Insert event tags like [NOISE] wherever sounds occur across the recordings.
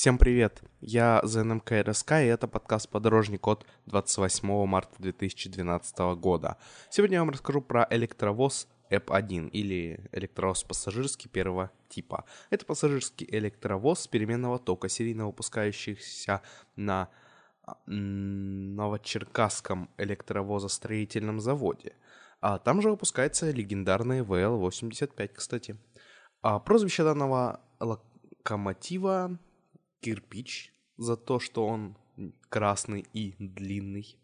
Всем привет, я ЗНМК РСК, и это подкаст «Подорожник» от 28 марта 2012 года. Сегодня я вам расскажу про электровоз ЭП-1 или электровоз пассажирский первого типа. Это пассажирский электровоз переменного тока, серийно выпускающийся на Новочеркасском электровозостроительном заводе. А там же выпускается легендарный ВЛ-85, кстати. А прозвище данного локомотива кирпич за то, что он красный и длинный.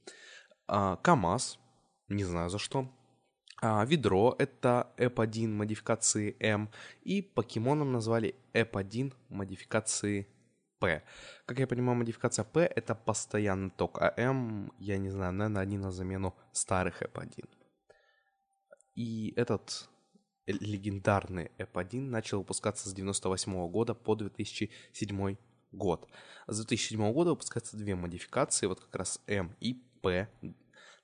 А, КАМАЗ, не знаю за что. А, ведро — это Эп-1 модификации М. И покемоном назвали Эп-1 модификации П. Как я понимаю, модификация П — это постоянный ток, а М, я не знаю, наверное, они на замену старых Эп-1. И этот легендарный Эп-1 начал выпускаться с 98 года по 2007 год. С 2007 года выпускаются две модификации, вот как раз М и П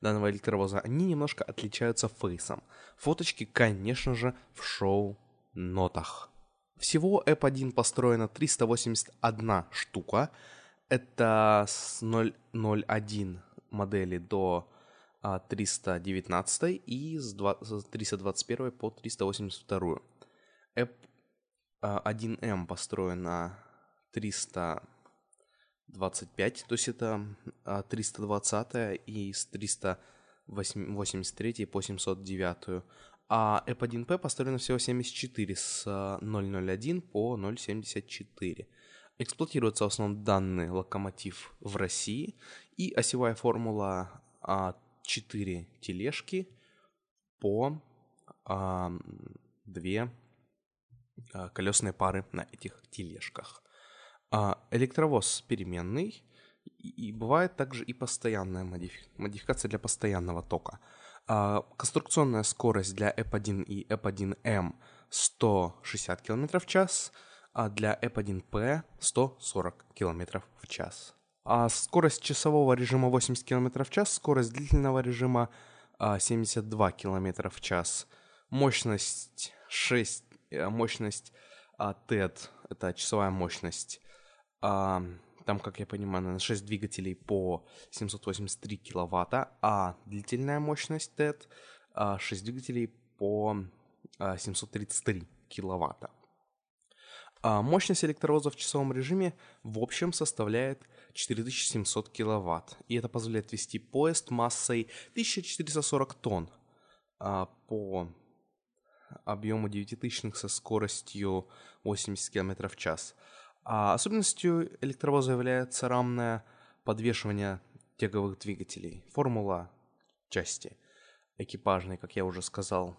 данного электровоза. Они немножко отличаются фейсом. Фоточки, конечно же, в шоу-нотах. Всего Эп-1 построено 381 штука. Это с 001 модели до 319 а, и с 321 по 382. Эп 1М построена 325, то есть это 320 а, и с 383 по 709. А Эп-1П построено всего 74 с 001 по 074. Эксплуатируется в основном данный локомотив в России и осевая формула 4 а, тележки по а, 2 а, колесные пары на этих тележках. А электровоз переменный, и бывает также и постоянная модифи- модификация для постоянного тока. А, конструкционная скорость для EP1 и EP1M 160 км в час, а для EP1P 140 км в час. А скорость часового режима 80 км в час, скорость длительного режима 72 а, км в час, мощность 6, э, мощность TED, это часовая мощность там, как я понимаю, наверное, 6 двигателей по 783 киловатта, а длительная мощность TED а, 6 двигателей по а, 733 киловатта. А мощность электровоза в часовом режиме в общем составляет 4700 киловатт, и это позволяет вести поезд массой 1440 тонн а, по объему 9000 со скоростью 80 км в час. А особенностью электровоза является рамное подвешивание тяговых двигателей. Формула части экипажной, как я уже сказал,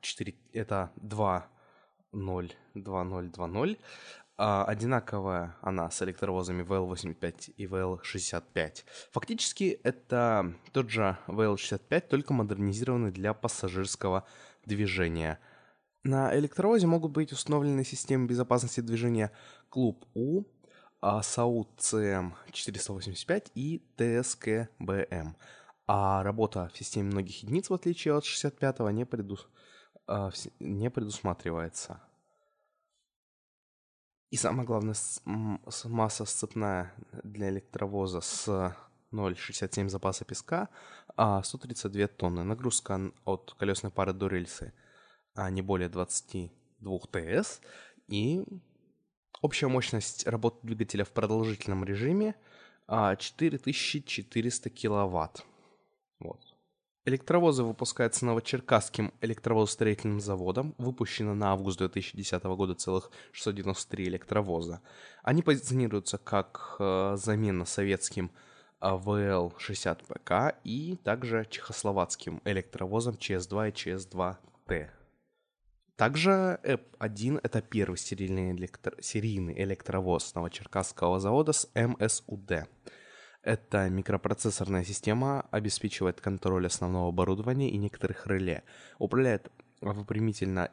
4, а, это 2, 0, 2, 0, 2, 0. А, одинаковая она с электровозами VL85 и VL65. Фактически это тот же VL65, только модернизированный для пассажирского движения – на электровозе могут быть установлены системы безопасности движения Клуб У, САУ ЦМ 485 и ТСКБМ. А работа в системе многих единиц, в отличие от 65-го, не, предус... А, не предусматривается. И самое главное, масса сцепная для электровоза с 0,67 запаса песка, а 132 тонны. Нагрузка от колесной пары до рельсы – а не более 22 ТС, и общая мощность работы двигателя в продолжительном режиме 4400 а, киловатт. Вот. Электровозы выпускаются Новочеркасским электровозостроительным заводом. Выпущено на август 2010 года целых 693 электровоза. Они позиционируются как э, замена советским э, ВЛ-60ПК и также чехословацким электровозом ЧС-2 и ЧС-2Т. Также ЭП-1 — это первый серийный, электро... серийный электровоз Новочеркасского завода с МСУД. Эта микропроцессорная система обеспечивает контроль основного оборудования и некоторых реле, управляет выпрямительно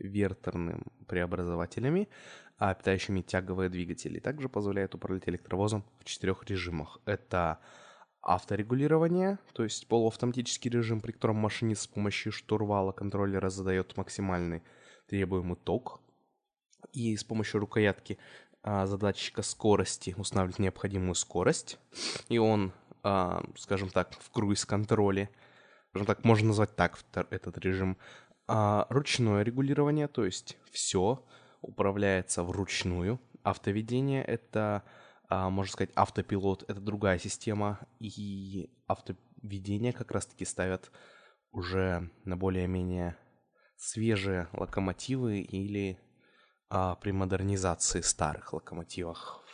инверторным преобразователями, а питающими тяговые двигатели. Также позволяет управлять электровозом в четырех режимах. Это авторегулирование, то есть полуавтоматический режим, при котором машинист с помощью штурвала контроллера задает максимальный требуемый ток, и с помощью рукоятки а, задатчика скорости устанавливать необходимую скорость, и он, а, скажем так, в круиз-контроле, скажем так, можно назвать так этот режим, а, ручное регулирование, то есть все управляется вручную. Автоведение — это, можно сказать, автопилот — это другая система, и автоведение как раз-таки ставят уже на более-менее свежие локомотивы или а, при модернизации старых локомотивах.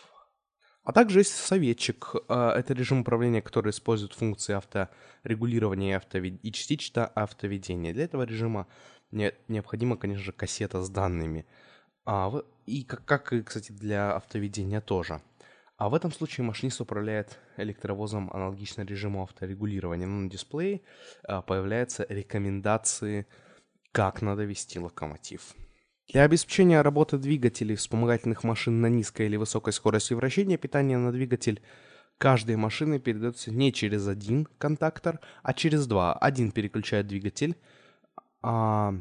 А также есть советчик. А, это режим управления, который использует функции авторегулирования и, автовед... и частично автоведения. Для этого режима не... необходима, конечно же, кассета с данными. А, и как, как и, кстати, для автоведения тоже. А в этом случае машинист управляет электровозом аналогично режиму авторегулирования. Но на дисплее а, появляются рекомендации, как надо вести локомотив. Для обеспечения работы двигателей вспомогательных машин на низкой или высокой скорости вращения питание на двигатель каждой машины передается не через один контактор, а через два. Один переключает двигатель, а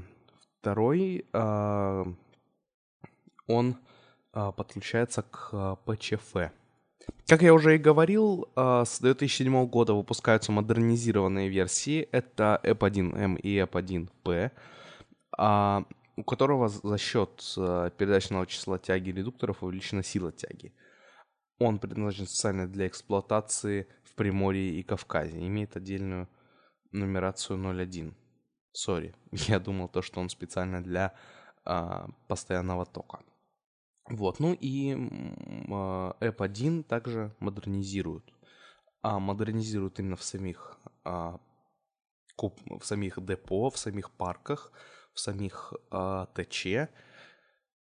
второй а, он а, подключается к а, ПЧФ. Как я уже и говорил, а, с 2007 года выпускаются модернизированные версии. Это EP1M и EP1P у которого за счет э, передачного числа тяги редукторов увеличена сила тяги. Он предназначен специально для эксплуатации в Приморье и Кавказе. Имеет отдельную нумерацию 01. Сори, [LAUGHS] я думал то, что он специально для а, постоянного тока. Вот, ну и а, App1 также модернизируют. А модернизируют именно в самих, а, куп, в самих депо, в самих парках, в самих а, ТЧ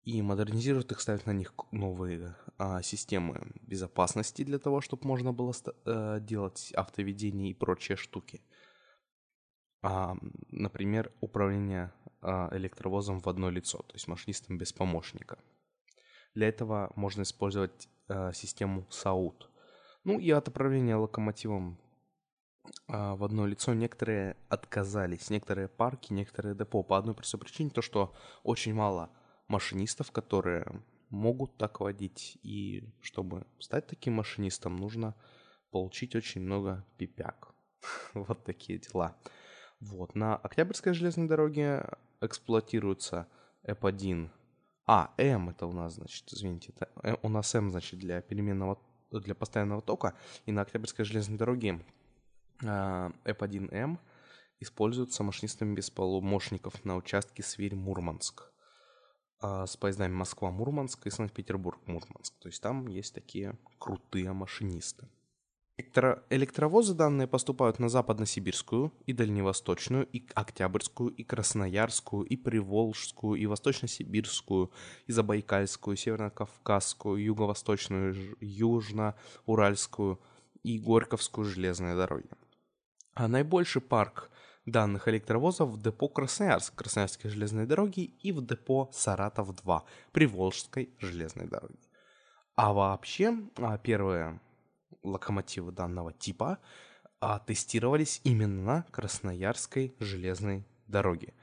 и модернизируют их, ставят на них новые а, системы безопасности для того, чтобы можно было а, делать автоведение и прочие штуки. А, например, управление а, электровозом в одно лицо, то есть машинистом без помощника. Для этого можно использовать а, систему SAUT. Ну и от управления локомотивом а, в одно лицо некоторые отказались, некоторые парки, некоторые депо по одной простой причине, то что очень мало машинистов, которые могут так водить, и чтобы стать таким машинистом, нужно получить очень много пипяк. [LAUGHS] вот такие дела. Вот, на Октябрьской железной дороге эксплуатируется F1. А, М это у нас, значит, извините, это, э, у нас М, значит, для переменного, для постоянного тока, и на Октябрьской железной дороге F1M используется машинистами без полумощников на участке Сверь-Мурманск а, с поездами Москва-Мурманск и Санкт-Петербург-Мурманск. То есть там есть такие крутые машинисты. Электро- электровозы данные поступают на Западно-Сибирскую и Дальневосточную, и Октябрьскую, и Красноярскую, и Приволжскую, и Восточно-Сибирскую, и Забайкальскую, Северно-Кавказскую, Юго-Восточную, Южно-Уральскую и Горьковскую железные дороги. А наибольший парк данных электровозов в депо Красноярск, Красноярской железной дороги и в депо Саратов-2, Приволжской железной дороги. А вообще, а, первые локомотивы данного типа а, тестировались именно на Красноярской железной дороге.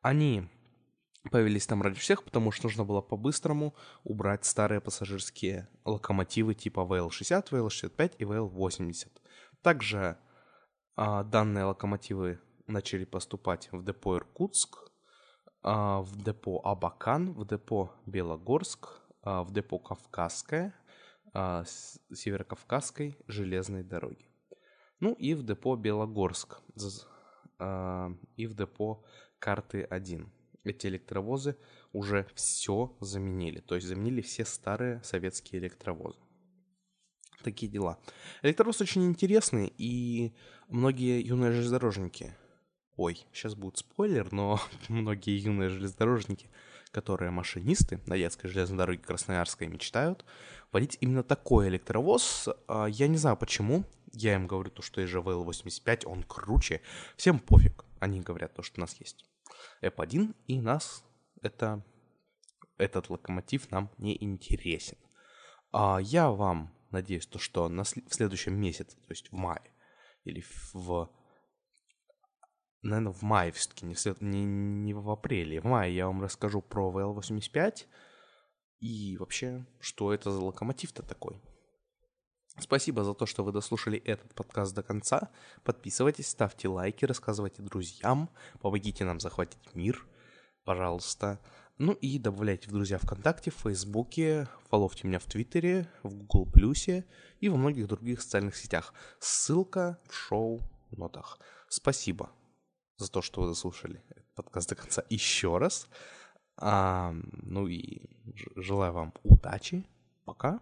Они появились там раньше всех, потому что нужно было по-быстрому убрать старые пассажирские локомотивы типа VL60, VL65 и VL80. Также а, данные локомотивы начали поступать в депо Иркутск, а, в депо Абакан, в депо Белогорск, а, в депо Кавказская, а, Северокавказской железной дороги. Ну и в депо Белогорск, а, и в депо Карты 1. Эти электровозы уже все заменили, то есть заменили все старые советские электровозы такие дела. Электровоз очень интересный, и многие юные железнодорожники... Ой, сейчас будет спойлер, но [LAUGHS] многие юные железнодорожники, которые машинисты на детской железной дороге Красноярской мечтают водить именно такой электровоз. А, я не знаю почему. Я им говорю то, что ЕЖВЛ-85, он круче. Всем пофиг. Они говорят то, что у нас есть F1, и нас это этот локомотив нам не интересен. А я вам надеюсь, то, что в следующем месяце, то есть в мае, или в... Наверное, в мае все-таки, не, в, не, не в апреле, в мае я вам расскажу про VL85, И вообще, что это за локомотив-то такой? Спасибо за то, что вы дослушали этот подкаст до конца. Подписывайтесь, ставьте лайки, рассказывайте друзьям, помогите нам захватить мир, пожалуйста. Ну и добавляйте в друзья ВКонтакте, в Фейсбуке, фоловьте меня в Твиттере, в Google Плюсе и во многих других социальных сетях. Ссылка в шоу-нотах. Спасибо за то, что вы дослушали этот подкаст до конца еще раз. А, ну и желаю вам удачи. Пока.